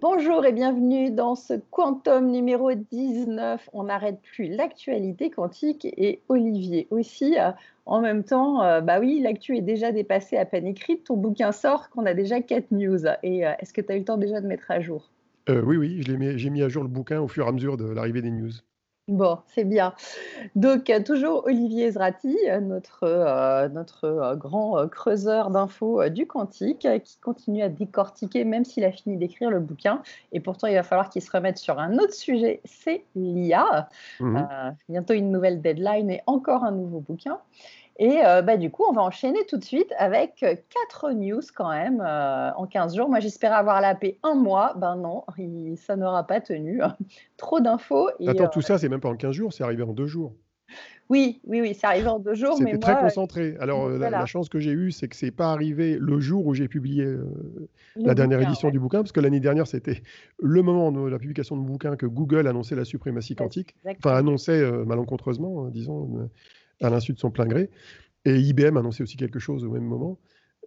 Bonjour et bienvenue dans ce Quantum numéro 19. On n'arrête plus l'actualité quantique et Olivier aussi. Euh, en même temps, euh, bah oui, l'actu est déjà dépassée à peine écrite. Ton bouquin sort qu'on a déjà 4 news. Et euh, est-ce que tu as eu le temps déjà de mettre à jour? Oui, oui, j'ai mis à jour le bouquin au fur et à mesure de l'arrivée des news. Bon, c'est bien. Donc, euh, toujours Olivier Zrati, euh, notre, euh, notre grand creuseur d'infos du quantique, qui continue à décortiquer, même s'il a fini d'écrire le bouquin. Et pourtant, il va falloir qu'il se remette sur un autre sujet, c'est l'IA. Mmh bientôt une nouvelle deadline et encore un nouveau bouquin. Et euh, bah, du coup, on va enchaîner tout de suite avec euh, quatre news quand même euh, en 15 jours. Moi, j'espérais avoir la paix un mois. Ben non, ça n'aura pas tenu. Trop d'infos. Attends, tout ça, c'est même pas en 15 jours, c'est arrivé en deux jours. Oui, oui, oui, c'est arrivé en deux jours. C'était très concentré. Alors, la, chance que j'ai eue, c'est que c'est pas arrivé le jour où j'ai publié la dernière édition du bouquin, parce que l'année dernière, c'était le moment de la publication de bouquin que Google annonçait la suprématie quantique. Enfin, annonçait malencontreusement, hein, disons à l'insu de son plein gré. Et IBM annonçait aussi quelque chose au même moment.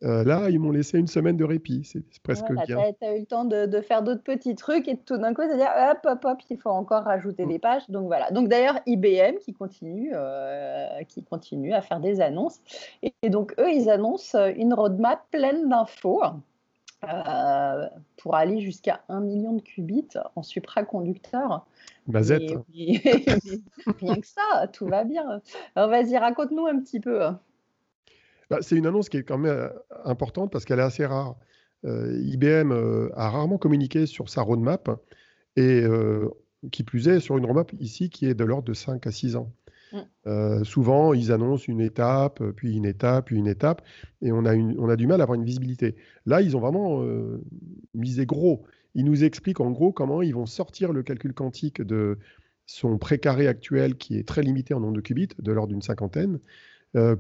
Euh, là, ils m'ont laissé une semaine de répit. C'est presque bien. Tu as, eu le temps de, faire d'autres petits trucs et tout d'un coup, c'est-à-dire hop, hop, hop, il faut encore rajouter mm. des pages. Donc voilà. Donc d'ailleurs, IBM qui continue, euh, qui continue à faire des annonces. Et, et, donc eux, ils annoncent une roadmap pleine d'infos. Euh, pour aller jusqu'à 1 million de qubits en supraconducteur. Mazette. rien que ça, tout va bien. Alors vas-y, raconte-nous un petit peu. Bah, c'est une annonce qui est quand même euh, importante parce qu'elle est assez rare. Euh, IBM a rarement communiqué sur sa roadmap et qui plus est sur une roadmap ici qui est de l'ordre de 5 à 6 ans. Mm. Euh, souvent, ils annoncent une étape, euh, puis une étape, puis une étape, et on a, on a du mal à avoir une visibilité. Là, ils ont vraiment euh, misé gros. Ils nous expliquent en gros comment ils vont sortir le calcul quantique de son précaré actuel, qui est très limité en nombre de qubits, de l'ordre d'une cinquantaine,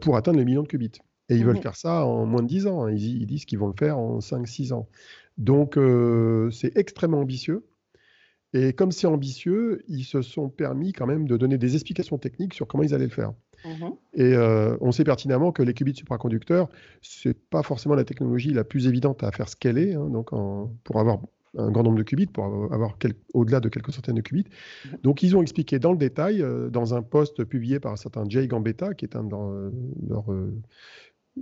pour atteindre les millions de qubits. Et ils veulent mm. faire ça en moins de 10 ans. Hein. Ils, ils, disent qu'ils vont le faire en 5-6 ans. Donc, c'est extrêmement ambitieux. Et comme c'est ambitieux, ils se sont permis quand même de donner des explications techniques sur comment ils allaient le faire. Mmh Et euh, on sait pertinemment que les qubits supraconducteurs, ce n'est pas forcément la technologie la plus évidente à faire scaler. Hein, donc pour avoir un grand nombre de qubits, pour avoir au-delà de quelques centaines de qubits. Mmh donc ils ont expliqué dans le détail, euh, dans un post publié par un certain Jay Gambetta, qui est un de leurs euh,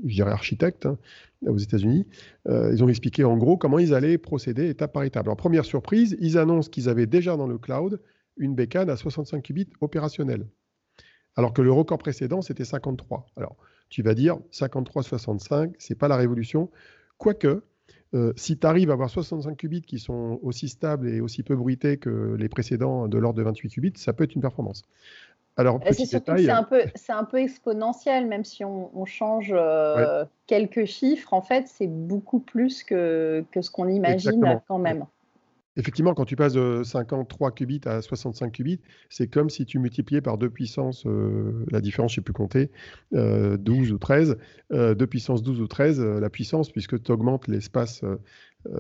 je dirais hein, aux États-Unis. Euh, ils ont expliqué en gros comment ils allaient procéder étape par étape. Alors, première surprise, ils annoncent qu'ils avaient déjà dans le cloud une bécane à 65 qubits opérationnelle, alors que le record précédent, c'était 53. Alors, tu vas dire 53-65, c'est pas la révolution. Quoique, euh, si tu arrives à avoir 65 qubits qui sont aussi stables et aussi peu bruités que les précédents de l'ordre de 28 qubits, ça peut être une performance. Alors, c'est surtout c'est un, peu, un peu exponentiel, même si on, change euh, quelques chiffres, en fait, c'est beaucoup plus que, que ce qu'on imagine quand même. Effectivement, quand tu passes de 53 qubits à 65 qubits, c'est comme si tu multipliais par deux puissances, euh, la différence, je ne sais plus compter, 12 euh, ou 13, euh, 2 puissance 12 ou 13, la puissance, puisque tu augmentes l'espace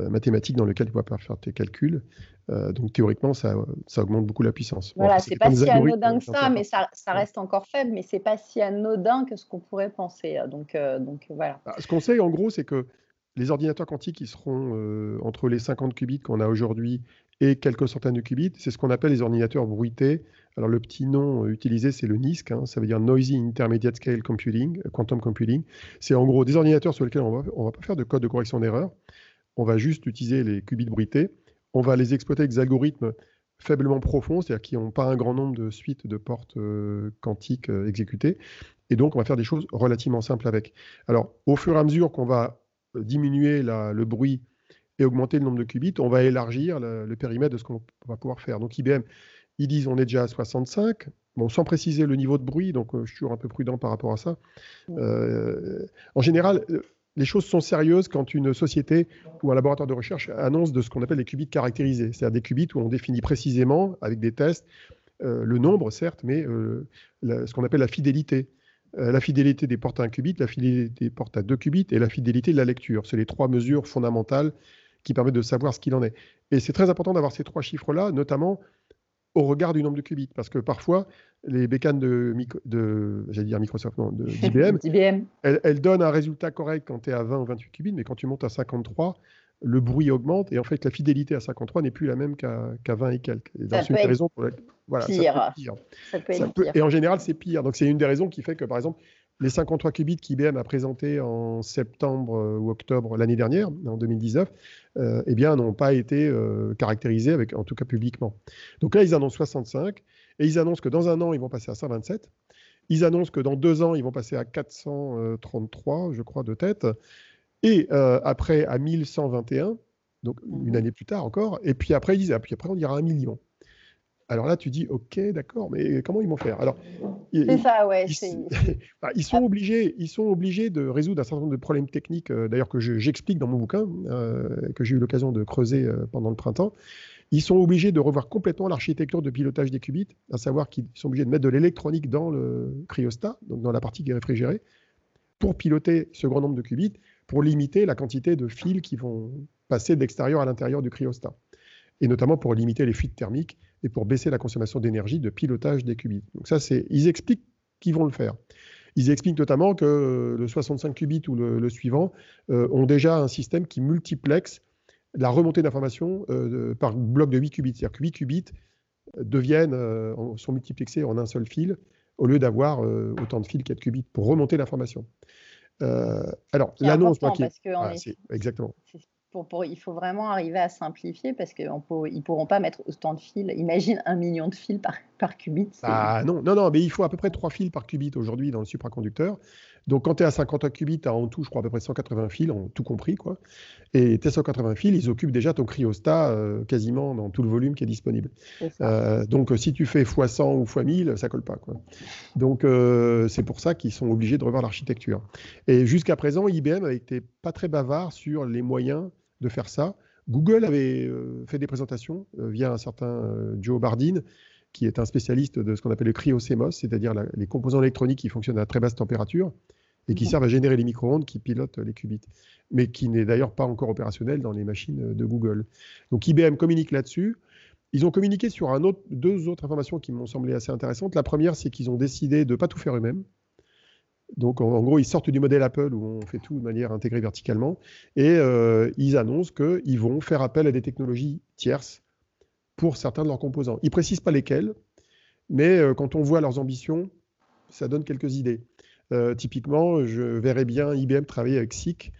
mathématique dans lequel tu vas faire tes calculs. donc théoriquement, ça, ça, augmente beaucoup la puissance. Voilà, c'est pas si anodin que ça, mais ça, ça, reste encore faible, mais c'est pas si anodin que ce qu'on pourrait penser. Donc, donc voilà. Bah, ce qu'on sait, en gros, c'est que les ordinateurs quantiques qui seront euh, entre les 50 qubits qu'on a aujourd'hui et quelques centaines de qubits, c'est ce qu'on appelle les ordinateurs bruités. Alors le petit nom euh, utilisé, c'est le NISC, hein, ça veut dire Noisy Intermediate Scale Computing, euh, Quantum Computing. C'est en gros des ordinateurs sur lesquels on ne va pas faire de code de correction d'erreur, on va juste utiliser les qubits bruités, on va les exploiter avec des algorithmes faiblement profonds, c'est-à-dire qui n'ont pas un grand nombre de suites de portes quantiques exécutées, et donc on va faire des choses relativement simples avec. Alors au fur et à mesure qu'on va diminuer le bruit et augmenter le nombre de qubits, on va élargir le, périmètre de ce qu'on va pouvoir faire. Donc IBM, ils disent on est déjà à 65, bon, sans préciser le niveau de bruit, donc euh, je suis toujours un peu prudent par rapport à ça. Euh, en général, euh, les choses sont sérieuses quand une société ou un laboratoire de recherche annonce de ce qu'on appelle les qubits caractérisés, c'est-à-dire des qubits où on définit précisément, avec des tests, le nombre, certes, mais ce qu'on appelle la fidélité. Euh, la fidélité des portes à 1 qubit, la fidélité des portes à 2 qubits et la fidélité de la lecture. C'est les trois mesures fondamentales qui permettent de savoir ce qu'il en est. Et c'est très important d'avoir ces trois chiffres-là, notamment au regard du nombre de qubits, parce que parfois, les bécanes de, de dire Microsoft, non, d'IBM, elles, elles, donnent un résultat correct quand tu es à 20 ou 28 qubits, mais quand tu montes à 53, le bruit augmente et en fait la fidélité à 53 n'est plus la même qu'à 20 et quelques. Et ça, peut être raison pour voilà, pire. Ça peut être pire. Et en général, c'est pire. Donc c'est une des raisons qui fait que par exemple les 53 qubits qu'IBM a présentés en septembre euh, ou octobre l'année dernière, en 2019, euh, eh bien, n'ont pas été euh, caractérisés, avec, en tout cas publiquement. Donc là, ils annoncent 65, et ils annoncent que dans un an, ils vont passer à 127. Ils annoncent que dans deux ans, ils vont passer à 433, je crois, de tête. Et après, à 1121, donc une mhm. année plus tard encore. Et puis après, ils disent, ah, puis après, on ira à un million. Alors là, tu dis, OK, d'accord, mais comment ils vont faire? Alors, C'est ça, ouais. Ils, sont obligés, ils sont obligés de résoudre un certain nombre de problèmes techniques, euh, d'ailleurs que j'explique dans mon bouquin, euh, que j'ai eu l'occasion de creuser euh, pendant le printemps. Ils sont obligés de revoir complètement l'architecture de pilotage des qubits, à savoir qu'ils sont obligés de mettre de l'électronique dans le cryostat, donc dans la partie qui est réfrigérée, pour piloter ce grand nombre de qubits, pour limiter la quantité de fils qui vont passer d'extérieur à l'intérieur du cryostat, et notamment pour limiter les fuites thermiques et pour baisser la consommation d'énergie de pilotage des qubits. Donc ça, c'est, ils expliquent qu'ils vont le faire. Ils expliquent notamment que le 65 qubits ou le, suivant euh, ont déjà un système qui multiplexe la remontée d'informations euh, par bloc de 8 qubits. C'est-à-dire que 8 qubits deviennent, euh, sont multiplexés en un seul fil au lieu d'avoir autant de fils qu'il de qubits pour remonter l'information. Alors, l'annonce, moi, qui est... Ah, exactement il faut vraiment arriver à simplifier parce qu'ils ne pourront pas mettre autant de fils. Imagine un million de fils par, par qubit. Ah non, non, non, mais il faut à peu près 3 fils par qubit aujourd'hui dans le supraconducteur. Donc quand tu es à 50 qubits, tu as en tout, je crois, à peu près 180 fils, en tout compris. Quoi. Et tes 180 fils, ils occupent déjà ton cryostat euh, quasiment dans tout le volume qui est disponible. Euh, donc si tu fais x100 ou x1000, ça colle pas. Quoi. Donc euh, c'est pour ça qu'ils sont obligés de revoir l'architecture. Et jusqu'à présent, IBM été pas très bavard sur les moyens de faire ça. Google avait euh, fait des présentations euh, via un certain euh, Joe Bardeen, qui est un spécialiste de ce qu'on appelle le cryo-CMOS, c'est-à-dire les composants électroniques qui fonctionnent à très basse température et qui servent à générer les micro-ondes qui pilotent les qubits, mais qui n'est d'ailleurs pas encore opérationnel dans les machines de Google. Donc IBM communique là-dessus. Ils ont communiqué sur deux autres informations qui m'ont semblé assez intéressantes. La première, c'est qu'ils ont décidé de ne pas tout faire eux-mêmes. Donc, en, gros, ils sortent du modèle Apple où on fait tout de manière intégrée verticalement et euh, ils annoncent qu'ils vont faire appel à des technologies tierces pour certains de leurs composants. Ils ne précisent pas lesquels, mais euh, quand on voit leurs ambitions, ça donne quelques idées. Euh, typiquement, je verrais bien IBM travailler avec SEEQ,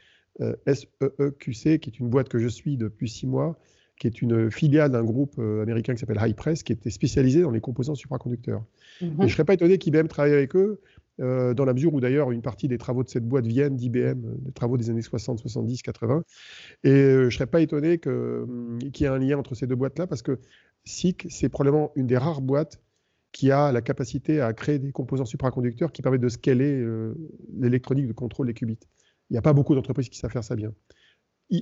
S-E-E-Q-C, qui est une boîte que je suis depuis six mois, qui est une filiale d'un groupe américain qui s'appelle Press, qui était spécialisé dans les composants supraconducteurs. Mhm. Et je ne serais pas étonné qu'IBM travaille avec eux euh, dans la mesure où d'ailleurs une partie des travaux de cette boîte viennent d'IBM, euh, des travaux des années 60, 70, 80. Et euh, je ne serais pas étonné hum, qu'il y ait un lien entre ces deux boîtes-là, parce que SIC, c'est probablement une des rares boîtes qui a la capacité à créer des composants supraconducteurs qui permettent de scaler l'électronique de contrôle des qubits. Il n'y a pas beaucoup d'entreprises qui savent faire ça bien.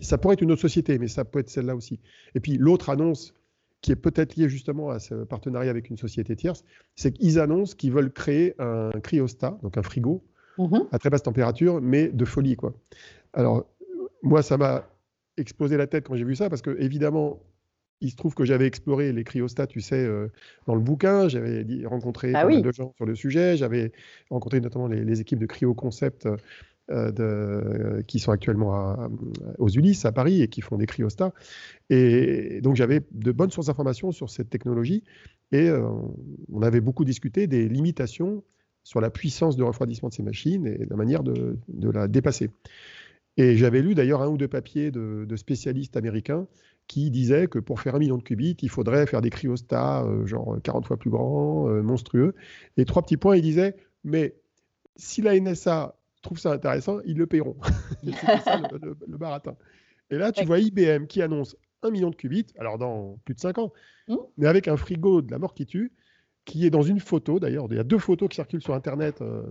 ça pourrait être une autre société, mais ça peut être celle-là aussi. Et puis l'autre annonce qui est peut-être lié justement à ce partenariat avec une société tierce, c'est qu'ils annoncent qu'ils veulent créer un cryostat, donc un frigo, mhm. à très basse température, mais de folie. quoi. Alors, moi, ça m'a explosé la tête quand j'ai vu ça, parce que évidemment, il se trouve que j'avais exploré les cryostats, tu sais, euh, dans le bouquin. J'avais rencontré ah de gens sur le sujet. J'avais rencontré notamment les, les, équipes de Cryo Concept euh, de, qui sont actuellement aux Ulysses à Paris et qui font des cryostats. Et donc j'avais de bonnes sources d'informations sur cette technologie et euh, on avait beaucoup discuté des limitations sur la puissance de refroidissement de ces machines et la manière de, la dépasser. Et j'avais lu d'ailleurs un ou deux papiers de, spécialistes américains qui disaient que pour faire un million de qubits, il faudrait faire des cryostats euh, genre 40 fois plus grands, monstrueux. Et trois petits points, ils disaient, mais si la NSA trouve ça intéressant, ils le paieront. ça le, baratin. Et là, tu vois IBM qui annonce un million de qubits, alors dans plus de 5 ans, mmh. mais avec un frigo de la mort qui tue, qui est dans une photo, d'ailleurs, il y a deux photos qui circulent sur Internet, euh,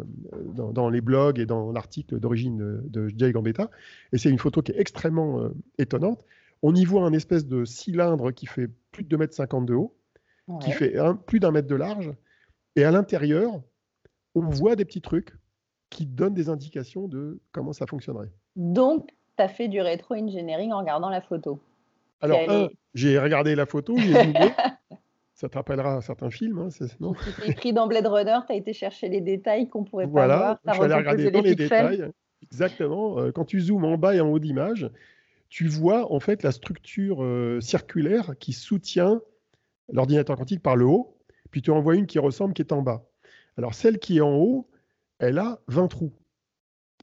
dans, les blogs et dans l'article d'origine de, Jay Gambetta, et c'est une photo qui est extrêmement euh, étonnante. On y voit un espèce de cylindre qui fait plus de 2,50 m de haut, qui fait plus d'un mètre de large, et à l'intérieur, on voit des petits trucs qui donne des indications de comment ça fonctionnerait. Donc, tu as fait du rétro-engineering en regardant la photo. Alors, j'ai regardé la photo, j'ai ça te rappellera certains films. Hein, non écrit dans Blade Runner, tu as été chercher les détails qu'on pourrait pas voir. je suis allé regarder dans les, détails. Exactement. Euh, quand tu zoomes en bas et en haut d'image, tu vois en fait la structure euh, circulaire qui soutient l'ordinateur quantique par le haut, puis tu en vois une qui ressemble qui est en bas. Alors celle qui est en haut, elle a 20 trous,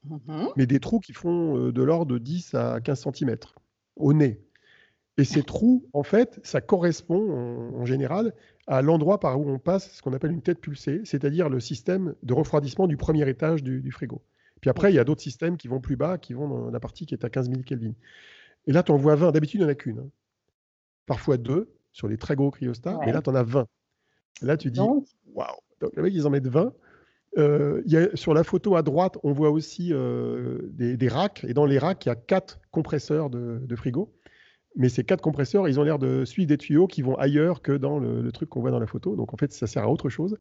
Mhm. mais des trous qui font euh, de l'ordre de 10 à 15 cm au nez. Et ces trous, en fait, ça correspond en, en général à l'endroit par où on passe ce qu'on appelle une tête pulsée, c'est-à-dire le système de refroidissement du premier étage du, du frigo. Puis après, il y a d'autres systèmes qui vont plus bas, qui vont dans la partie qui est à 15 000 Kelvin. Et là, tu en vois 20. D'habitude, il n'y en a qu'une. hein. Parfois deux sur les très gros cryostats, mais Ouais. là, tu en as 20. Et là, tu dis, waouh Donc, les mecs, ils en mettent 20. Euh, y a, sur la photo à droite, on voit aussi euh, des, des racks. Et dans les racks, il y a quatre compresseurs de, de frigo. Mais ces quatre compresseurs, ils ont l'air de suivre des tuyaux qui vont ailleurs que dans le, le truc qu'on voit dans la photo. Donc en fait, ça sert à autre chose.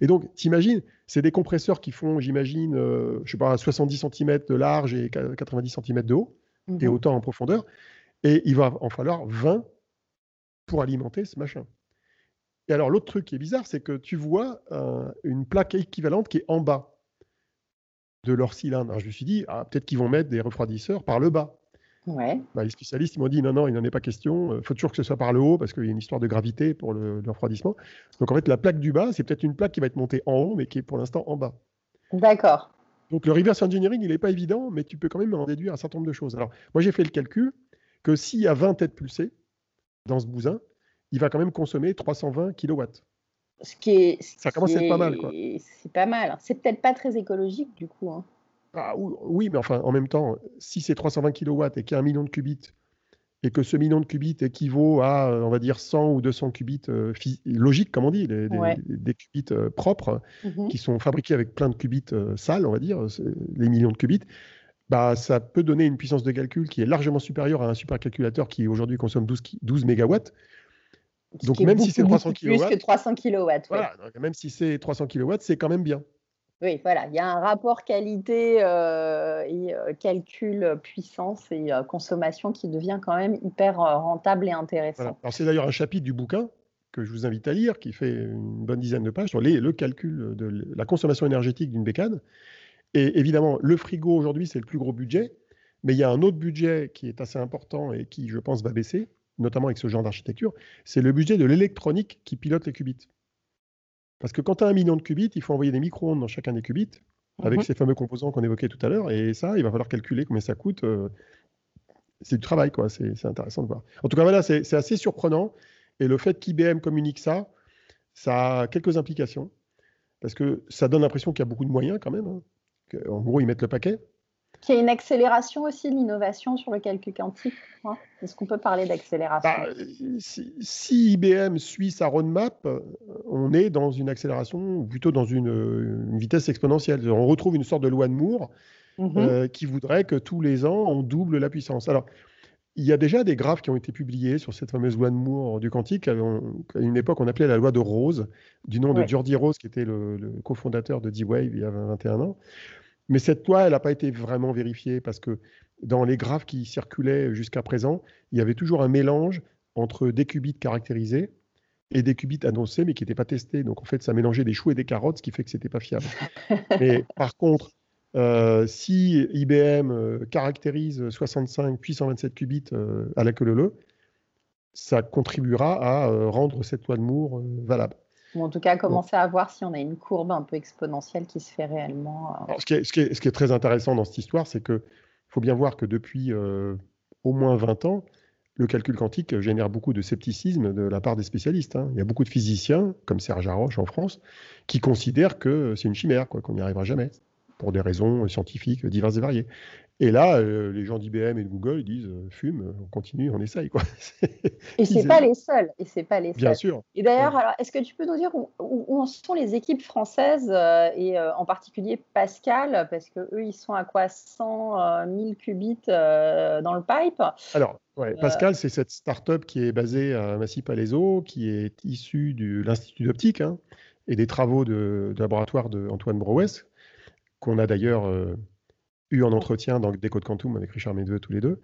Et donc, t'imagines, c'est des compresseurs qui font, j'imagine, euh, je sais pas, 70 cm de large et 90 cm de haut, et mhm. autant en profondeur. Et il va en falloir 20 pour alimenter ce machin. Et alors, l'autre truc qui est bizarre, c'est que tu vois euh, une plaque équivalente qui est en bas de leur cylindre. Alors, je me suis dit, ah, peut-être qu'ils vont mettre des refroidisseurs par le bas. ouais. Bah, les spécialistes m'ont dit non, non, il n'en est pas question. Il faut toujours que ce soit par le haut parce qu'il y a une histoire de gravité pour le, le refroidissement. Donc en fait, la plaque du bas, c'est peut-être une plaque qui va être montée en haut, mais qui est pour l'instant en bas. D'accord. Donc le reverse engineering, il n'est pas évident, mais tu peux quand même en déduire un certain nombre de choses. Alors moi, j'ai fait le calcul que s'il y a 20 têtes pulsées dans ce bousin, il va quand même consommer 320 kW. Ce qui est, ce Ça commence à être pas mal, C'est pas mal. C'est peut-être pas très écologique du coup. hein. Ah, oui, oui, mais enfin, en même temps, si c'est 320 kW et qu'il y a un million de qubits, et que ce million de qubits équivaut à, euh, on va dire, 100 ou 200 qubits euh, logiques, comme on dit, des, des- Ouais. des qubits euh, propres, Mhm. qui sont fabriqués avec plein de qubits euh, sales, on va dire, c'est les millions de qubits, bah, ça peut donner une puissance de calcul qui est largement supérieure à un supercalculateur qui aujourd'hui consomme 12, ki- 12 mégawatts. Donc même si c'est beaucoup, 300 beaucoup plus kilowatts, que 300 kilowatts. ouais. Voilà, donc même si c'est 300 kW, c'est quand même bien. Oui, voilà, il y a un rapport qualité euh, et euh, calcul euh, puissance et euh, consommation qui devient quand même hyper rentable et intéressant. Voilà. Alors c'est d'ailleurs un chapitre du bouquin que je vous invite à lire, qui fait une bonne dizaine de pages sur les- le calcul de la consommation énergétique d'une bécane. Et évidemment, le frigo aujourd'hui, c'est le plus gros budget, mais il y a un autre budget qui est assez important et qui, je pense, va baisser, notamment avec ce genre d'architecture, c'est le budget de l'électronique qui pilote les qubits. Parce que quand tu as un million de qubits, il faut envoyer des micro-ondes dans chacun des qubits, avec Mhm. ces fameux composants qu'on évoquait tout à l'heure, et ça, il va falloir calculer combien ça coûte. euh, c'est du travail, quoi. C'est intéressant de voir. En tout cas, voilà, c'est assez surprenant. Et le fait qu'IBM communique ça, ça a quelques implications. Parce que ça donne l'impression qu'il y a beaucoup de moyens quand même. hein. En gros, ils mettent le paquet. Qu'il y a une accélération aussi de l'innovation sur le calcul quantique. hein. Est-ce qu'on peut parler d'accélération? Bah, si, si IBM suit sa roadmap, on est dans une accélération, ou plutôt dans une, une vitesse exponentielle. On retrouve une sorte de loi de Moore Mhm. euh, qui voudrait que tous les ans, on double la puissance. Alors, il y a déjà des graphes qui ont été publiés sur cette fameuse loi de Moore du quantique, euh, qu'à une époque on appelait la loi de Rose, du nom Ouais. de Geordie Rose, qui était le, le cofondateur de D-Wave il y a 21 ans. Mais cette loi, elle n'a pas été vraiment vérifiée parce que dans les graphes qui circulaient jusqu'à présent, il y avait toujours un mélange entre des qubits caractérisés et des qubits annoncés mais qui n'étaient pas testés. Donc en fait, ça mélangeait des choux et des carottes, ce qui fait que c'était pas fiable. mais par contre, euh, si IBM euh, caractérise 65 puis 127 qubits euh, à la queue leu, ça contribuera à euh, rendre cette loi de Moore valable. Ou en tout cas, commencer à voir si on a une courbe un peu exponentielle qui se fait réellement. euh, Alors, ce, qui est, ce qui est- ce qui est très intéressant dans cette histoire, c'est que faut bien voir que depuis euh, au moins 20 ans, le calcul quantique génère beaucoup de scepticisme de la part des spécialistes. hein. Il y a beaucoup de physiciens, comme Serge Haroche en France, qui considèrent que c'est une chimère, qu'on n'y arrivera jamais, pour des raisons scientifiques diverses et variées. Et là, euh, les gens d'IBM et de Google disent euh, fume, on continue, on essaye. Quoi. Et c'est Ils pas les seuls. Et c'est pas les Bien seuls. sûr. Et d'ailleurs, alors, est-ce que tu peux nous dire où, où- où en sont les équipes françaises euh, et euh, en particulier Pascal, parce que eux, ils sont à quoi 100 euh, 1000 qubits euh, dans le pipe? Alors, ouais, Euh, Pascal, c'est cette start-up qui est basée à Massy-Palaiseau, qui est issue de l'Institut d'optique hein, et des travaux de, de laboratoire d'Antoine Brouès, qu'on a d'ailleurs euh, eu en entretien dans Décode Quantum avec Richard Medveux tous les deux.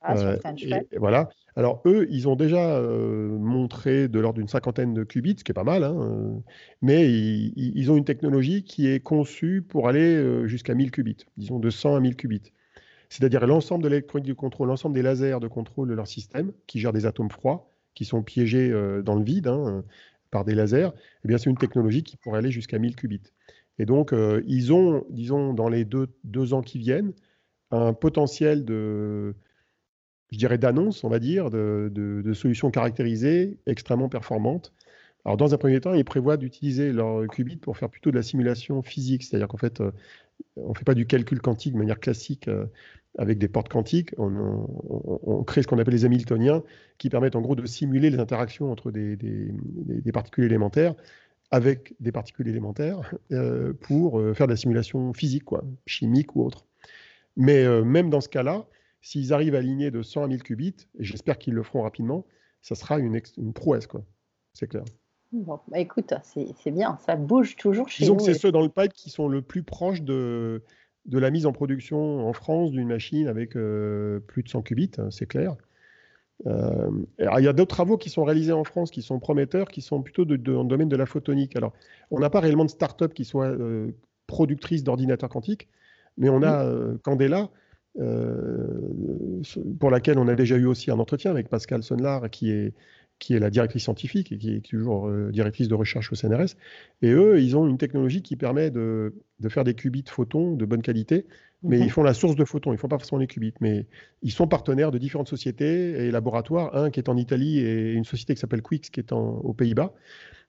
Ah, Euh, et- et voilà. Alors, eux, ils ont déjà euh, montré de l'ordre d'une cinquantaine de qubits, ce qui est pas mal, hein, euh, mais ils, ont une technologie qui est conçue pour aller jusqu'à 1000 qubits, disons de 100 à 1000 qubits. c'est-à-dire l'ensemble de l'électronique de contrôle, l'ensemble des lasers de contrôle de leur système, qui gèrent des atomes froids, qui sont piégés dans le vide hein, par des lasers, eh bien c'est une technologie qui pourrait aller jusqu'à 1000 qubits. Et donc, euh, ils ont, disons, dans les deux, deux, ans qui viennent, un potentiel de, je dirais, d'annonce, on va dire, de, de, solutions caractérisées extrêmement performantes. Alors, dans un premier temps, ils prévoient d'utiliser leur qubit pour faire plutôt de la simulation physique, c'est-à-dire qu'en fait, euh, on ne fait pas du calcul quantique de manière classique euh, avec des portes quantiques. On, crée ce qu'on appelle les Hamiltoniens, qui permettent en gros de simuler les interactions entre des, des, des particules élémentaires avec des particules élémentaires euh, pour euh, faire de la simulation physique, quoi, chimique ou autre. Mais euh, même dans ce cas-là, s'ils arrivent à aligner de 100 à 1000 qubits, et j'espère qu'ils le feront rapidement, ça sera une, une prouesse, quoi. C'est clair. Bon, bah écoute, c'est bien, ça bouge toujours chez Disons nous. que c'est ceux dans le pipe qui sont le plus proches de, de la mise en production en France d'une machine avec plus de 100 qubits, hein, c'est clair. Euh, il y a d'autres travaux qui sont réalisés en France qui sont prometteurs, qui sont plutôt de, dans le domaine de la photonique. Alors, on n'a pas réellement de start-up qui soit euh, productrice d'ordinateurs quantiques, mais on a euh, Candela, pour laquelle on a déjà eu aussi un entretien avec Pascal Sonlar, qui est, qui est la directrice scientifique et qui est toujours directrice de recherche au CNRS. Et eux, ils ont une technologie qui permet de, de faire des qubits photons de bonne qualité mais ils mhm. font la source de photons, ils ne font pas forcément les qubits, mais ils sont partenaires de différentes sociétés et laboratoires, un qui est en Italie et une société qui s'appelle Quix qui est aux Pays-Bas,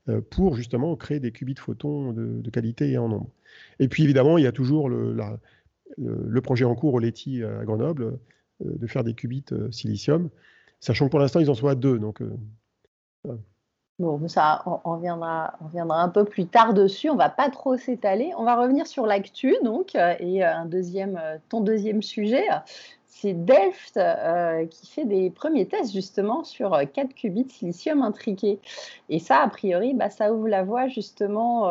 euh, pour justement créer des qubits photons de, qualité et en nombre. Et puis évidemment, il y a toujours le, le, projet en cours au Leti à Grenoble euh, de faire des qubits euh, silicium, sachant que pour l'instant, ils en sont à deux. Donc, Bon, ça, on, reviendra, on reviendra un peu plus tard dessus. On va pas trop s'étaler. On va revenir sur l'actu, donc, euh, et euh, un deuxième, euh, ton deuxième sujet, c'est Delft qui fait des premiers tests justement sur 4 qubits silicium intriqués. Et ça, a priori, bah, ça ouvre la voie justement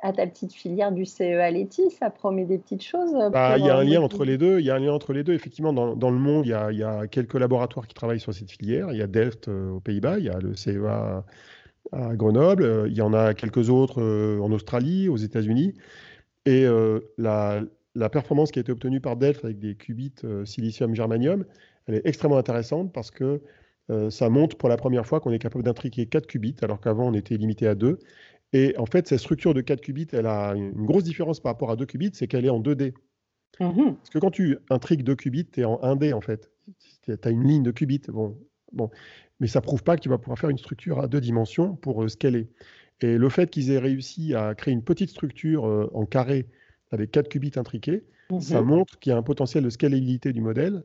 à ta petite filière du CEA Leti, ça promet des petites choses bah, Il y a un lien entre les deux. Il y a un lien entre les deux. Effectivement, dans, dans le monde, il y, a, il y, a, quelques laboratoires qui travaillent sur cette filière. Il y a Delft euh, aux Pays-Bas, il y a le CEA à Grenoble, euh, il y en a quelques autres euh, en Australie, aux États-Unis. Et la, la, performance qui a été obtenue par Delft avec des qubits silicium-germanium, elle est extrêmement intéressante parce que ça montre pour la première fois qu'on est capable d'intriquer 4 qubits, alors qu'avant on était limité à 2. Et en fait, cette structure de 4 qubits, elle a une grosse différence par rapport à 2 qubits, c'est qu'elle est en 2D. Mmh Parce que quand tu intrigues 2 qubits, tu es en 1D en fait. Tu as une ligne de qubits. Bon, bon. Mais ça ne prouve pas que tu vas pouvoir faire une structure à deux dimensions pour euh, scaler. Et le fait qu'ils aient réussi à créer une petite structure euh, en carré avec 4 qubits intriqués, mmh ça montre qu'il y a un potentiel de scalabilité du modèle.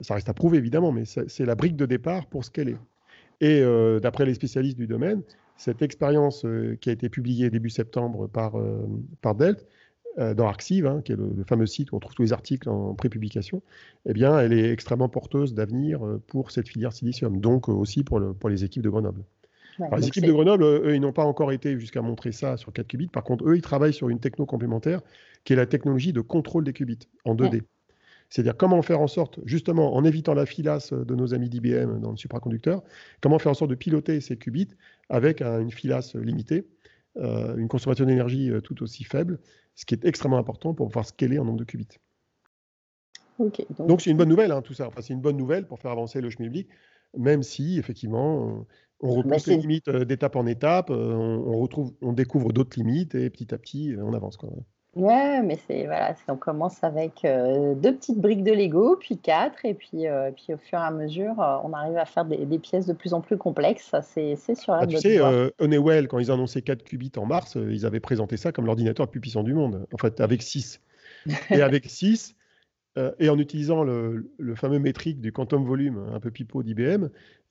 Ça reste à prouver évidemment, mais c'est la brique de départ pour scaler. Et euh, d'après les spécialistes du domaine, cette expérience euh, qui a été publiée début septembre par, euh, par Delt, dans Arxiv, hein, qui est le, fameux site où on trouve tous les articles en prépublication, eh bien, elle est extrêmement porteuse d'avenir pour cette filière silicium, donc aussi pour, le, pour les équipes de Grenoble. les équipes de Grenoble, eux, ils n'ont pas encore été jusqu'à montrer ça sur 4 qubits. Par contre, eux, ils travaillent sur une techno complémentaire qui est la technologie de contrôle des qubits en 2D. C'est-à-dire comment faire en sorte, justement, en évitant la filasse de nos amis d'IBM dans le supraconducteur, comment faire en sorte de piloter ces qubits avec une filasse limitée, euh, une consommation d'énergie euh, tout aussi faible, ce qui est extrêmement important pour pouvoir scaler en nombre de qubits. donc c'est une bonne nouvelle, hein, tout ça. c'est une bonne nouvelle pour faire avancer le schmilblick, même si, effectivement, on retrouve les limites euh, d'étape en étape, on, retrouve, on découvre d'autres limites et petit à petit, on avance. Quoi. Ouais, mais c'est voilà, on commence avec euh, deux petites briques de Lego, puis quatre, et puis, euh, puis au fur et à mesure, euh, on arrive à faire des, pièces de plus en plus complexes. C'est sur la bah, Tu sais, Honeywell, quand ils annoncé 4 qubits en mars, ils avaient présenté ça comme l'ordinateur le plus puissant du monde. En fait, avec 6. et avec 6, et en utilisant le, le, fameux métrique du quantum volume, un peu pipeau d'IBM,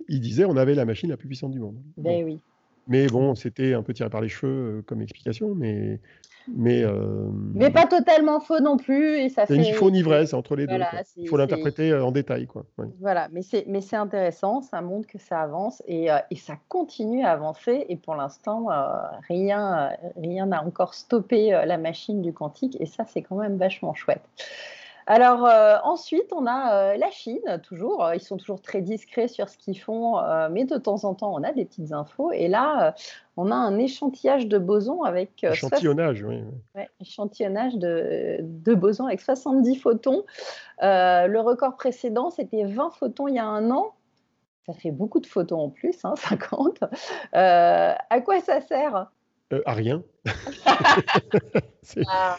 ils disaient on avait la machine la plus puissante du monde. Ben oui. Mais bon, c'était un peu tiré par les cheveux comme explication, mais mais, euh, mais pas totalement faux non plus. Et ça fait... ni faux ni vrai, c'est entre les deux. Il faut l'interpréter euh, en détail. Quoi. Voilà, mais c'est intéressant, ça montre que ça avance et, euh, et ça continue à avancer. Et pour l'instant, rien n'a encore stoppé la machine du quantique et ça, c'est quand même vachement chouette. Alors euh, ensuite, on a euh, la Chine, toujours. Ils sont toujours très discrets sur ce qu'ils font, euh, mais de temps en temps, on a des petites infos. Et là, on a un échantillage de bosons avec... échantillonnage, oui. échantillonnage de, de, bosons avec 70 photons. le record précédent, c'était 20 photons il y a un an. Ça fait beaucoup de photons en plus, hein, 50. à quoi ça sert? Euh, à rien. Ah,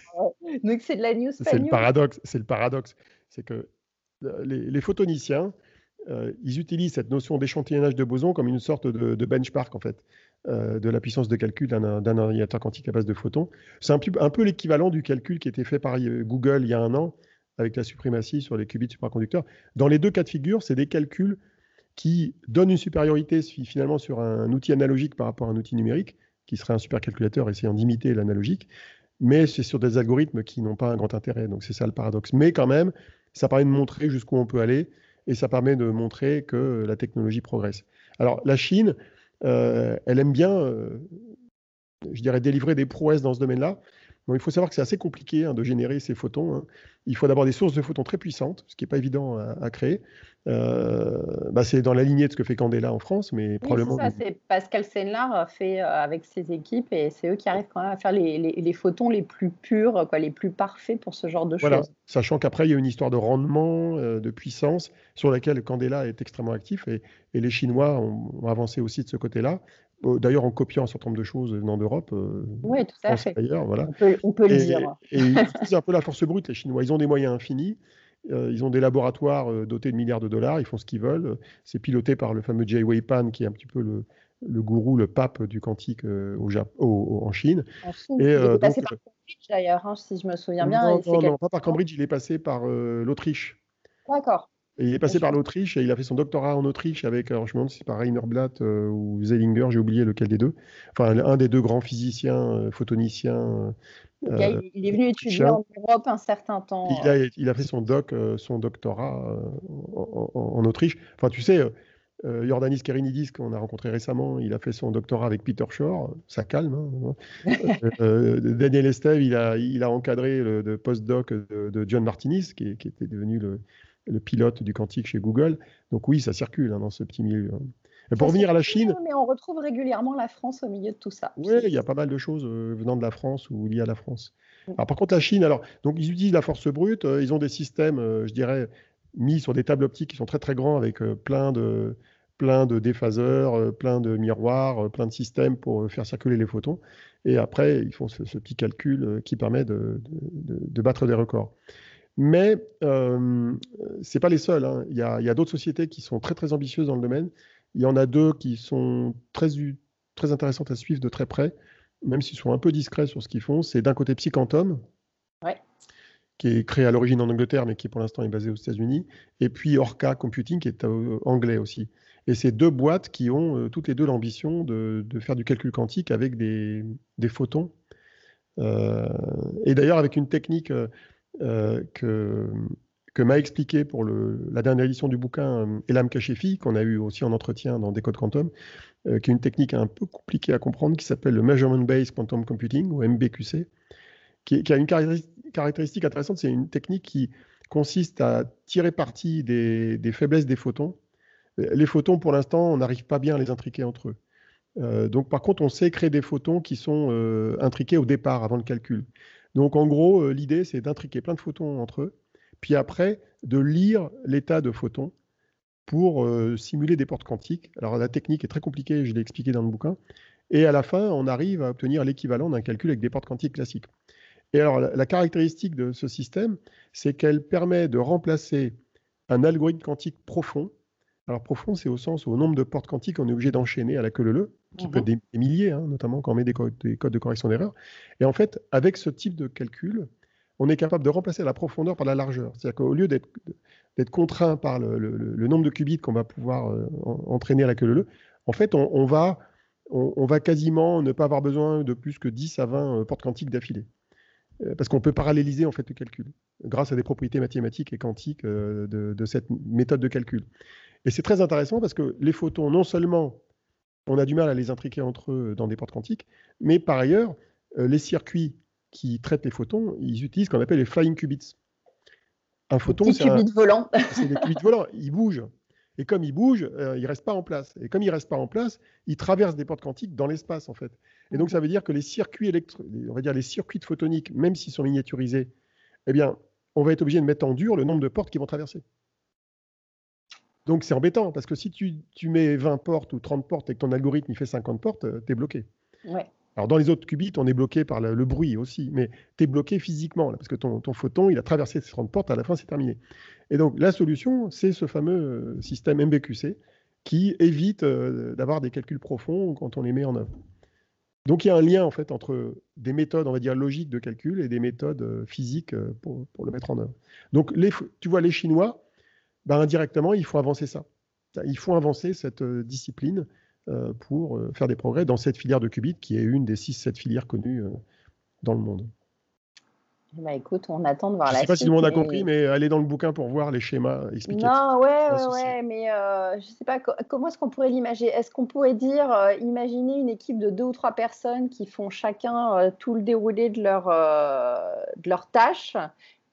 donc c'est de la news. C'est le paradoxe. C'est le paradoxe. C'est que euh, les, photoniciens, euh, ils utilisent cette notion d'échantillonnage de bosons comme une sorte de, benchmark en fait de la puissance de calcul d'un ordinateur quantique à base de photons. C'est un, un, peu l'équivalent du calcul qui était fait par Google il y a un an avec la suprématie sur les qubits supraconducteurs. Dans les deux cas de figure, c'est des calculs qui donnent une supériorité finalement sur un outil analogique par rapport à un outil numérique, qui serait un supercalculateur essayant d'imiter l'analogique, mais c'est sur des algorithmes qui n'ont pas un grand intérêt. Donc c'est ça le paradoxe. Mais quand même, ça permet de montrer jusqu'où on peut aller et ça permet de montrer que la technologie progresse. Alors la Chine, euh, elle aime bien, euh, je dirais, délivrer des prouesses dans ce domaine-là il faut savoir que c'est assez compliqué hein, de générer ces photons. Hein. Il faut d'abord des sources de photons très puissantes, ce qui n'est pas évident à, créer. Euh, bah, c'est dans la lignée de ce que fait Candela en France, mais probablement. C'est ça, c'est Pascal Senlar fait euh, avec ses équipes et c'est eux qui arrivent quand même à faire les, photons les plus purs, quoi, les plus parfaits pour ce genre de voilà. choses. Sachant qu'après, il y a une histoire de rendement, euh, de puissance, sur laquelle Candela est extrêmement actif et, et les Chinois ont avancé aussi de ce côté-là. D'ailleurs, en copiant un certain nombre de choses venant d'Europe. Euh, oui, tout à fait. voilà. On peut, le dire. Et ils utilisent un peu la force brute, les Chinois. Ils ont des moyens infinis. Euh, ils ont des laboratoires euh, dotés de milliards de dollars. Ils font ce qu'ils veulent. C'est piloté par le fameux Jay Wei Pan, qui est un petit peu le, le gourou, le pape du quantique au Japon, en Chine. En Chine. il est passé par Cambridge d'ailleurs, hein, si je me souviens bien. Non, non, non, pas par Cambridge. Il est passé par l'Autriche. D'accord il est passé par l'Autriche et il a fait son doctorat en Autriche avec, alors je me demande si c'est par Rainer Blatt euh, ou Zellinger, j'ai oublié lequel des deux. Enfin, un des deux grands physiciens, euh, photoniciens. Euh, il est venu étudier en Europe un certain temps. Il a, il a fait son doc, son doctorat en, Autriche. Enfin, tu sais, Jordanis Kerinidis, qu'on a rencontré récemment, il a fait son doctorat avec Peter Shore. Ça calme. Hein, Daniel Esteve, il a, il a encadré le, postdoc de, John Martinis, qui, qui était devenu le le pilote du quantique chez Google. Donc oui, ça circule hein, dans ce petit milieu. Hein. pour revenir à la Chine. Mais on retrouve régulièrement la France au milieu de tout ça. Oui, il y a pas mal de choses euh, venant de la France ou liées à la France. Mm. Alors, par contre, la Chine, alors, donc, ils utilisent la force brute. Euh, ils ont des systèmes, euh, je dirais, mis sur des tables optiques qui sont très très grands avec plein de plein de déphaseurs, plein de miroirs, plein de systèmes pour faire circuler les photons. Et après, ils font ce, petit calcul qui permet de, de battre des records. Mais euh, ce n'est pas les seuls. Hein. Il y a, d'autres sociétés qui sont très très ambitieuses dans le domaine. Il y en a deux qui sont très, très intéressantes à suivre de très près, même s'ils sont un peu discrets sur ce qu'ils font. C'est d'un côté Psyquantum, qui est créé à l'origine en Angleterre, mais qui pour l'instant est basé aux États-Unis, et puis Orca Computing, qui est euh, anglais aussi. Et c'est deux boîtes qui ont euh, toutes les deux l'ambition de, faire du calcul quantique avec des, photons. et d'ailleurs avec une technique euh, que, m'a expliqué pour la dernière édition du bouquin euh, Elam Kachefi, qu'on a eu aussi en entretien dans Décode Quantum, euh, qui est une technique un peu compliquée à comprendre, qui s'appelle le Measurement Based Quantum Computing, ou MBQC, qui, a une caractéristique intéressante, c'est une technique qui consiste à tirer parti des faiblesses des photons. Les photons, pour l'instant, on n'arrive pas bien à les intriquer entre eux. donc, par contre, on sait créer des photons qui sont intriqués au départ, avant le calcul. Donc en gros, euh, l'idée, c'est d'intriquer plein de photons entre eux, puis après, de lire l'état de photons pour euh, simuler des portes quantiques. Alors la technique est très compliquée, je l'ai expliqué dans le bouquin. Et à la fin, on arrive à obtenir l'équivalent d'un calcul avec des portes quantiques classiques. Et alors la, caractéristique de ce système, c'est qu'elle permet de remplacer un algorithme quantique profond. Alors profond, c'est au sens où au nombre de portes quantiques, on est obligé d'enchaîner à la queue leu qui peut être des, milliers, hein, notamment quand on met des, codes de correction d'erreur. Et en fait, avec ce type de calcul, on est capable de remplacer la profondeur par la largeur. C'est-à-dire qu'au lieu d'être contraint par le, nombre de qubits qu'on va pouvoir euh, entraîner à la queue leu, en fait, on, va, on, va quasiment ne pas avoir besoin de plus que 10 à 20 euh, portes quantiques d'affilée. Euh, parce qu'on peut paralléliser en fait le calcul grâce à des propriétés mathématiques et quantiques de, de cette méthode de calcul. Et c'est très intéressant parce que les photons, non seulement on a du mal à les intriquer entre eux dans des portes quantiques. Mais par ailleurs, euh, les circuits qui traitent les photons, ils utilisent ce qu'on appelle les flying qubits. Un photon, c'est un... volant. c'est des qubits volants. Ils bougent. Et comme ils bougent, euh, ils ne restent pas en place. Et comme ils ne restent pas en place, ils traversent des portes quantiques dans l'espace, en fait. Et donc, ça veut dire que les circuits électro... on va dire les circuits photoniques, même s'ils sont miniaturisés, eh bien, on va être obligé de mettre en dur le nombre de portes qui vont traverser. Donc, c'est embêtant, parce que si tu, mets 20 portes ou 30 portes et que ton algorithme il fait 50 portes, euh, tu es bloqué. Alors, dans les autres qubits, on est bloqué par le, bruit aussi, mais tu es bloqué physiquement, parce que ton, ton, photon, il a traversé ces 30 portes, à la fin, c'est terminé. Et donc, la solution, c'est ce fameux euh, système MBQC qui évite euh, d'avoir des calculs profonds quand on les met en œuvre. Donc, il y a un lien, en fait, entre des méthodes, on va dire, logiques de calcul et des méthodes euh, physiques pour, le mettre en œuvre. Donc, les, tu vois, les Chinois, ben, indirectement, il faut avancer ça. Il faut avancer cette discipline pour faire des progrès dans cette filière de qubits qui est une des 6-7 filières connues dans le monde. Bah écoute, on attend de voir la suite. Je ne sais pas si tout le monde a compris, mais allez dans le bouquin pour voir les schémas expliqués. Non, ouais, ouais, ouais, mais euh, je ne sais pas comment est-ce qu'on pourrait l'imaginer? Est-ce qu'on pourrait dire, euh, imaginer une équipe de deux ou trois personnes qui font chacun euh, tout le déroulé de leur, de leur tâche,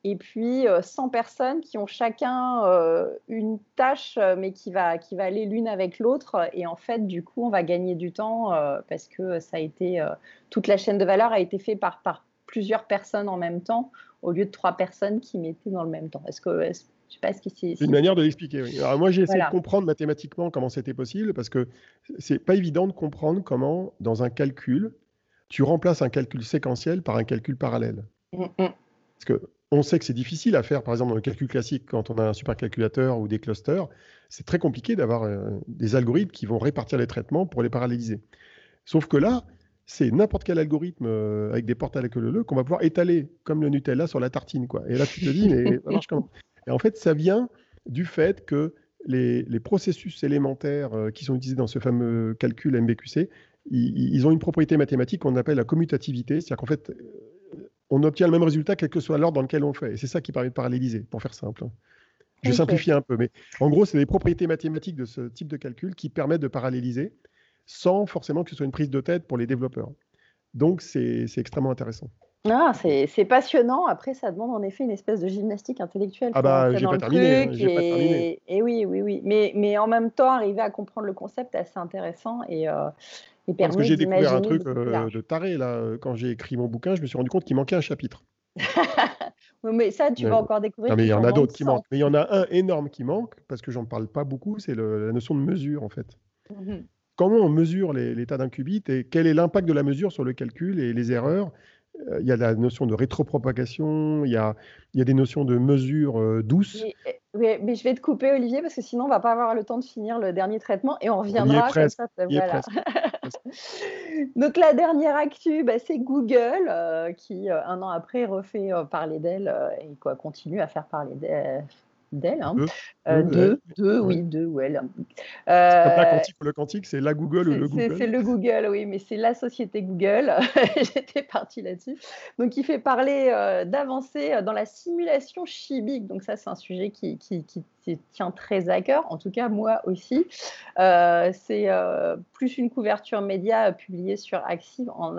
et puis 100 personnes qui ont chacun une tâche, mais qui va, qui va aller l'une avec l'autre, et en fait, du coup, on va gagner du temps parce que ça a été toute la chaîne de valeur a été faite par, par plusieurs personnes en même temps au lieu de trois personnes qui mettaient dans le même temps. Est-ce que, je sais pas ce qui c'est. une manière de l'expliquer. Oui. Alors moi, j'ai essayé de comprendre mathématiquement comment c'était possible parce que c'est pas évident de comprendre comment, dans un calcul, tu remplaces un calcul séquentiel par un calcul parallèle. Mm, mm. Parce que on sait que c'est difficile à faire, par exemple, dans le calcul classique, quand on a un supercalculateur ou des clusters, c'est très compliqué d'avoir euh, des algorithmes qui vont répartir les traitements pour les paralléliser. Sauf que là, c'est n'importe quel algorithme euh, avec des portes à la queue leu qu'on va pouvoir étaler comme le Nutella sur la tartine. Quoi. Et là, tu te dis, mais ça marche comment? Et en fait, ça vient du fait que les, processus élémentaires euh, qui sont utilisés dans ce fameux calcul MBQC, ils, ont une propriété mathématique qu'on appelle la commutativité, c'est-à-dire qu'en fait, on obtient le même résultat quel que soit l'ordre dans lequel on le fait. Et c'est ça qui permet de paralléliser, pour faire simple. Hein. Je simplifie un peu, mais en gros, c'est les propriétés mathématiques de ce type de calcul qui permettent de paralléliser sans forcément que ce soit une prise de tête pour les développeurs. Donc, c'est extrêmement intéressant. Ah, c'est passionnant. Après, ça demande en effet une espèce de gymnastique intellectuelle. Ah bah, j'ai pas, terminé, et... pas terminé. Et oui, oui, oui. Mais, mais en même temps, arriver à comprendre le concept est assez intéressant et, euh, Parce que j'ai découvert un truc euh, de taré là. Quand j'ai écrit mon bouquin, je me suis rendu compte qu'il manquait un chapitre. mais ça, tu vas encore découvrir. Non, mais il y en a d'autres qui manquent. Mais il y en a un énorme qui manque parce que j'en parle pas beaucoup. C'est la notion de mesure en fait. Mmh comment on mesure l'état d'un qubit et quel est l'impact de la mesure sur le calcul et les erreurs? Euh, il y a la notion de rétropropagation, il y a, il y a des notions de mesure euh, douce. Mais, mais, je vais te couper, Olivier, parce que sinon, on va pas avoir le temps de finir le dernier traitement et on reviendra. Donc, la dernière actu, bah, c'est Google euh, qui, un an après, refait parler d'elle et quoi, continue à faire parler d'elle d'elle. Hein. Euh, deux, deux, oui, deux ou elle. Euh, c'est pas quantique ou le quantique, c'est la Google ou le Google. C'est le Google, oui, mais c'est la société Google. J'étais partie là-dessus. Donc, il fait parler euh, d'avancer dans la simulation chimique. Donc, ça, c'est un sujet qui, qui, qui, tient très à cœur. En tout cas, moi aussi. c'est plus une couverture média publiée sur Axiv en,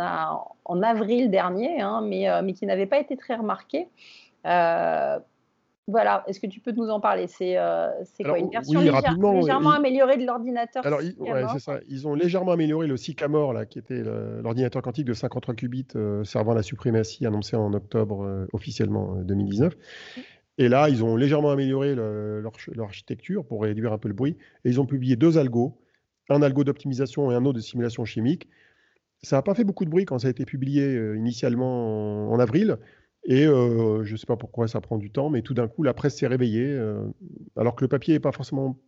en avril dernier, hein, mais, mais qui n'avait pas été très remarquée. Voilà, est-ce que tu peux nous en parler? C'est euh, quoi Une version légèrement améliorée de l'ordinateur Alors, c'est ça. Ils ont légèrement amélioré le Sycamore, là, qui était l'ordinateur quantique de 53 qubits euh, servant la suprématie annoncée en octobre euh, officiellement 2019. Et là, ils ont légèrement amélioré leur, architecture pour réduire un peu le bruit. Et ils ont publié deux algos, un algo d'optimisation et un autre de simulation chimique. Ça n'a pas fait beaucoup de bruit quand ça a été publié initialement en avril. Et euh, je ne sais pas pourquoi ça prend du temps, mais tout d'un coup, la presse s'est réveillée, euh, alors que le papier n'est pas forcément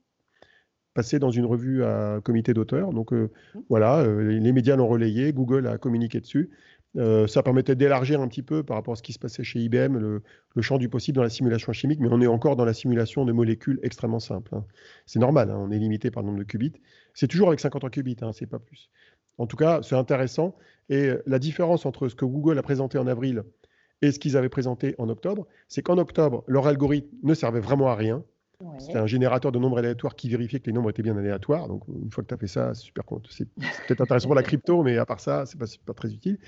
passé dans une revue à comité d'auteur. Donc euh, mmh. voilà, les médias l'ont relayé, Google a communiqué dessus. ça permettait d'élargir un petit peu par rapport à ce qui se passait chez IBM, le, champ du possible dans la simulation chimique, mais on est encore dans la simulation de molécules extrêmement simples. Hein. C'est normal, hein, on est limité par le nombre de qubits. C'est toujours avec 53 qubits, hein, c'est pas plus. En tout cas, c'est intéressant. Et la différence entre ce que Google a présenté en avril et ce qu'ils avaient présenté en octobre, c'est qu'en octobre, leur algorithme ne servait vraiment à rien. C'était un générateur de nombres aléatoires qui vérifiait que les nombres étaient bien aléatoires. Donc, une fois que tu as fait ça, c'est super compte. C'est peut-être intéressant pour la crypto, mais à part ça, c'est pas, pas très utile.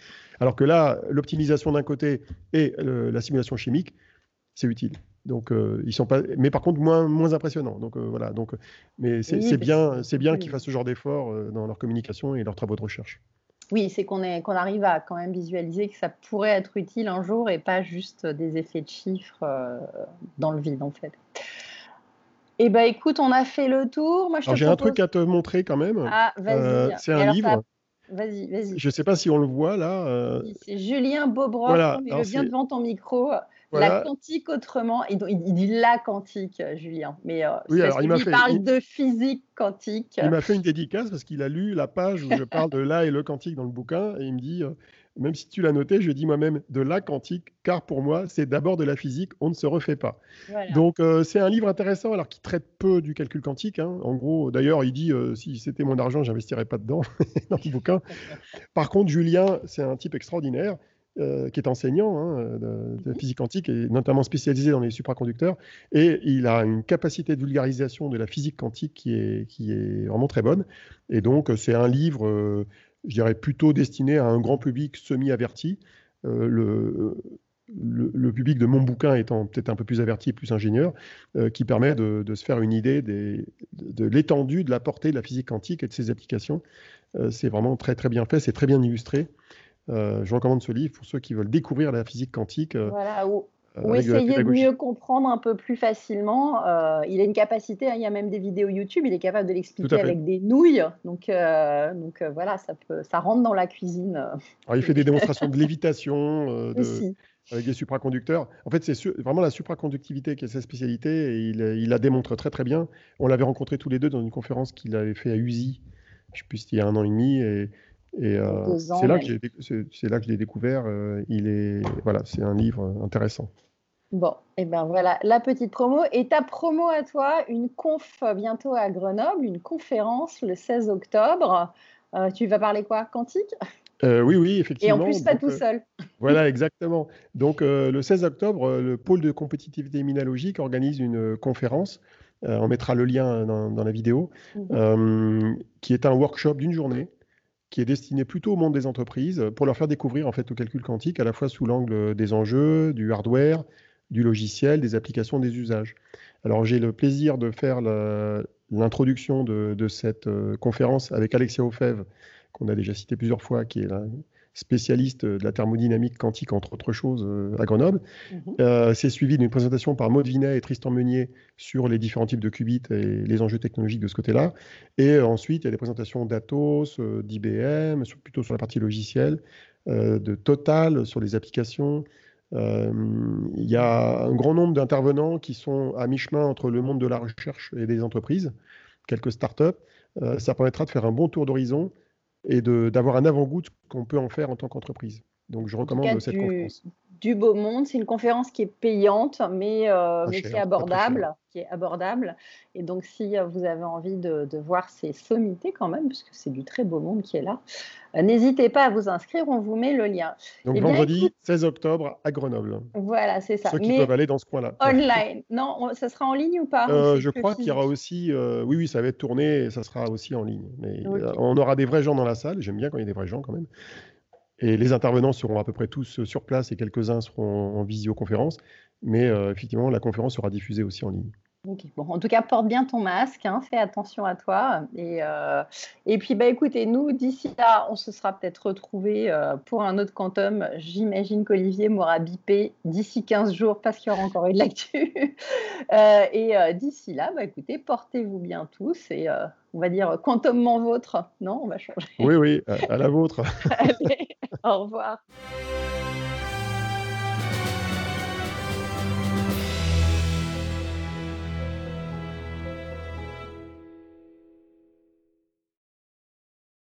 Alors que là, l'optimisation d'un côté et la simulation chimique, c'est utile. Donc, ils sont pas, mais par contre moins moins impressionnants. Donc voilà. Donc, mais c'est bien, c'est bien qu'ils fassent ce genre d'efforts dans leur communication et leurs travaux de recherche. Oui, c'est qu'on qu'on arrive à quand même visualiser que ça pourrait être utile un jour et pas juste des effets de chiffres dans le vide en fait. Eh bien, écoute, on a fait le tour. Moi, j'ai un truc à te montrer quand même. Ah, vas-y. c'est un livre. Vas-y, vas-y. Je ne sais pas si on le voit là. C'est Julien Bobroff, voilà. il vient devant ton micro. La quantique autrement, il, dit la quantique, Julien, mais euh, oui, alors, il, parle de physique quantique. Il m'a fait une dédicace parce qu'il a lu la page où je parle de la et le quantique dans le bouquin et il me dit, euh, même si tu l'as noté, je dis moi-même de la quantique, car pour moi, c'est d'abord de la physique, on ne se refait pas. Donc euh, c'est un livre intéressant, alors qui traite peu du calcul quantique. Hein. En gros, d'ailleurs, il dit, si c'était mon argent, j'investirais pas dedans, dans le bouquin. Par contre, Julien, c'est un type extraordinaire. Euh, qui est enseignant hein, de, physique quantique et notamment spécialisé dans les supraconducteurs. Et il a une capacité de vulgarisation de la physique quantique qui est, vraiment très bonne. Et donc, c'est un livre, euh, je dirais, plutôt destiné à un grand public semi-averti. Euh, le, public de mon bouquin étant peut-être un peu plus averti plus ingénieur, qui permet de, de, se faire une idée de, l'étendue, de la portée de la physique quantique et de ses applications. c'est vraiment très très bien fait, c'est très bien illustré. Euh, je recommande ce livre pour ceux qui veulent découvrir la physique quantique. Euh, voilà, ou, euh, essayer de, mieux comprendre un peu plus facilement. il a une capacité, hein, il y a même des vidéos YouTube, il est capable de l'expliquer avec des nouilles. Donc, donc voilà, ça, peut, ça rentre dans la cuisine. Alors, il fait des démonstrations de lévitation. De, avec des supraconducteurs. En fait, c'est vraiment la supraconductivité qui est sa spécialité et il, il, la démontre très très bien. On l'avait rencontré tous les deux dans une conférence qu'il avait fait à USI, je sais plus, il y a un an et demi, et et euh, c'est là, que je l'ai découvert. Euh, il est, voilà, c'est un livre intéressant. Bon, et eh ben voilà, la petite promo. Et ta promo à toi, une conf bientôt à Grenoble, une conférence le 16 octobre. Euh, tu vas parler quoi? Quantique? Oui, oui, effectivement. Et en plus, pas tout seul. voilà, exactement. Donc, le 16 octobre, le pôle de compétitivité immunologique organise une conférence. on mettra le lien dans, la vidéo, mhm. qui est un workshop d'une journée qui est destiné plutôt au monde des entreprises pour leur faire découvrir en fait le calcul quantique à la fois sous l'angle des enjeux, du hardware, du logiciel, des applications, des usages. Alors j'ai le plaisir de faire l'introduction de, cette euh, conférence avec Alexia Ofev, qu'on a déjà cité plusieurs fois, qui est là spécialiste de la thermodynamique quantique, entre autres choses, euh, à Grenoble. Mhm. Euh, c'est suivi d'une présentation par Maud Vinet et Tristan Meunier sur les différents types de qubits et les enjeux technologiques de ce côté-là. Et ensuite, il y a des présentations d'Atos, euh, d'IBM, plutôt sur la partie logicielle, de Total, sur les applications. il y a un grand nombre d'intervenants qui sont à mi-chemin entre le monde de la recherche et des entreprises, quelques startups. ça permettra de faire un bon tour d'horizon et d'avoir un avant-goût qu'on peut en faire en tant qu'entreprise. Donc je recommande cette conférence. Du beau monde, c'est une conférence qui est payante, mais, euh, mais qui est abordable, qui est abordable. Et donc si euh, vous avez envie de, de voir ces sommités quand même, puisque c'est du très beau monde qui est là, euh, n'hésitez pas à vous inscrire, on vous met le lien. Donc eh vendredi 16 octobre à Grenoble. Voilà, c'est ça. Ceux qui peuvent aller dans ce coin-là. Online. Non, ça sera en ligne ou pas? Je crois qu'il y aura aussi, oui, oui, ça va être tourné, et ça sera aussi en ligne. Mais on aura des vrais gens dans la salle. J'aime bien quand il y a des vrais gens quand même. Et les intervenants seront à peu près tous sur place et quelques-uns seront en visioconférence. Mais euh, effectivement, la conférence sera diffusée aussi en ligne. Bon, en tout cas, porte bien ton masque, hein, fais attention à toi. Et, euh, et puis, bah, écoutez, nous, d'ici là, on se sera peut-être retrouvés euh, pour un autre quantum. J'imagine qu'Olivier m'aura bipé d'ici 15 jours parce qu'il y aura encore eu de l'actu. et d'ici là, bah, écoutez, portez-vous bien tous et on va dire quantumment vôtre. Non, on va changer. Oui, oui, à, à la vôtre. Allez, au revoir.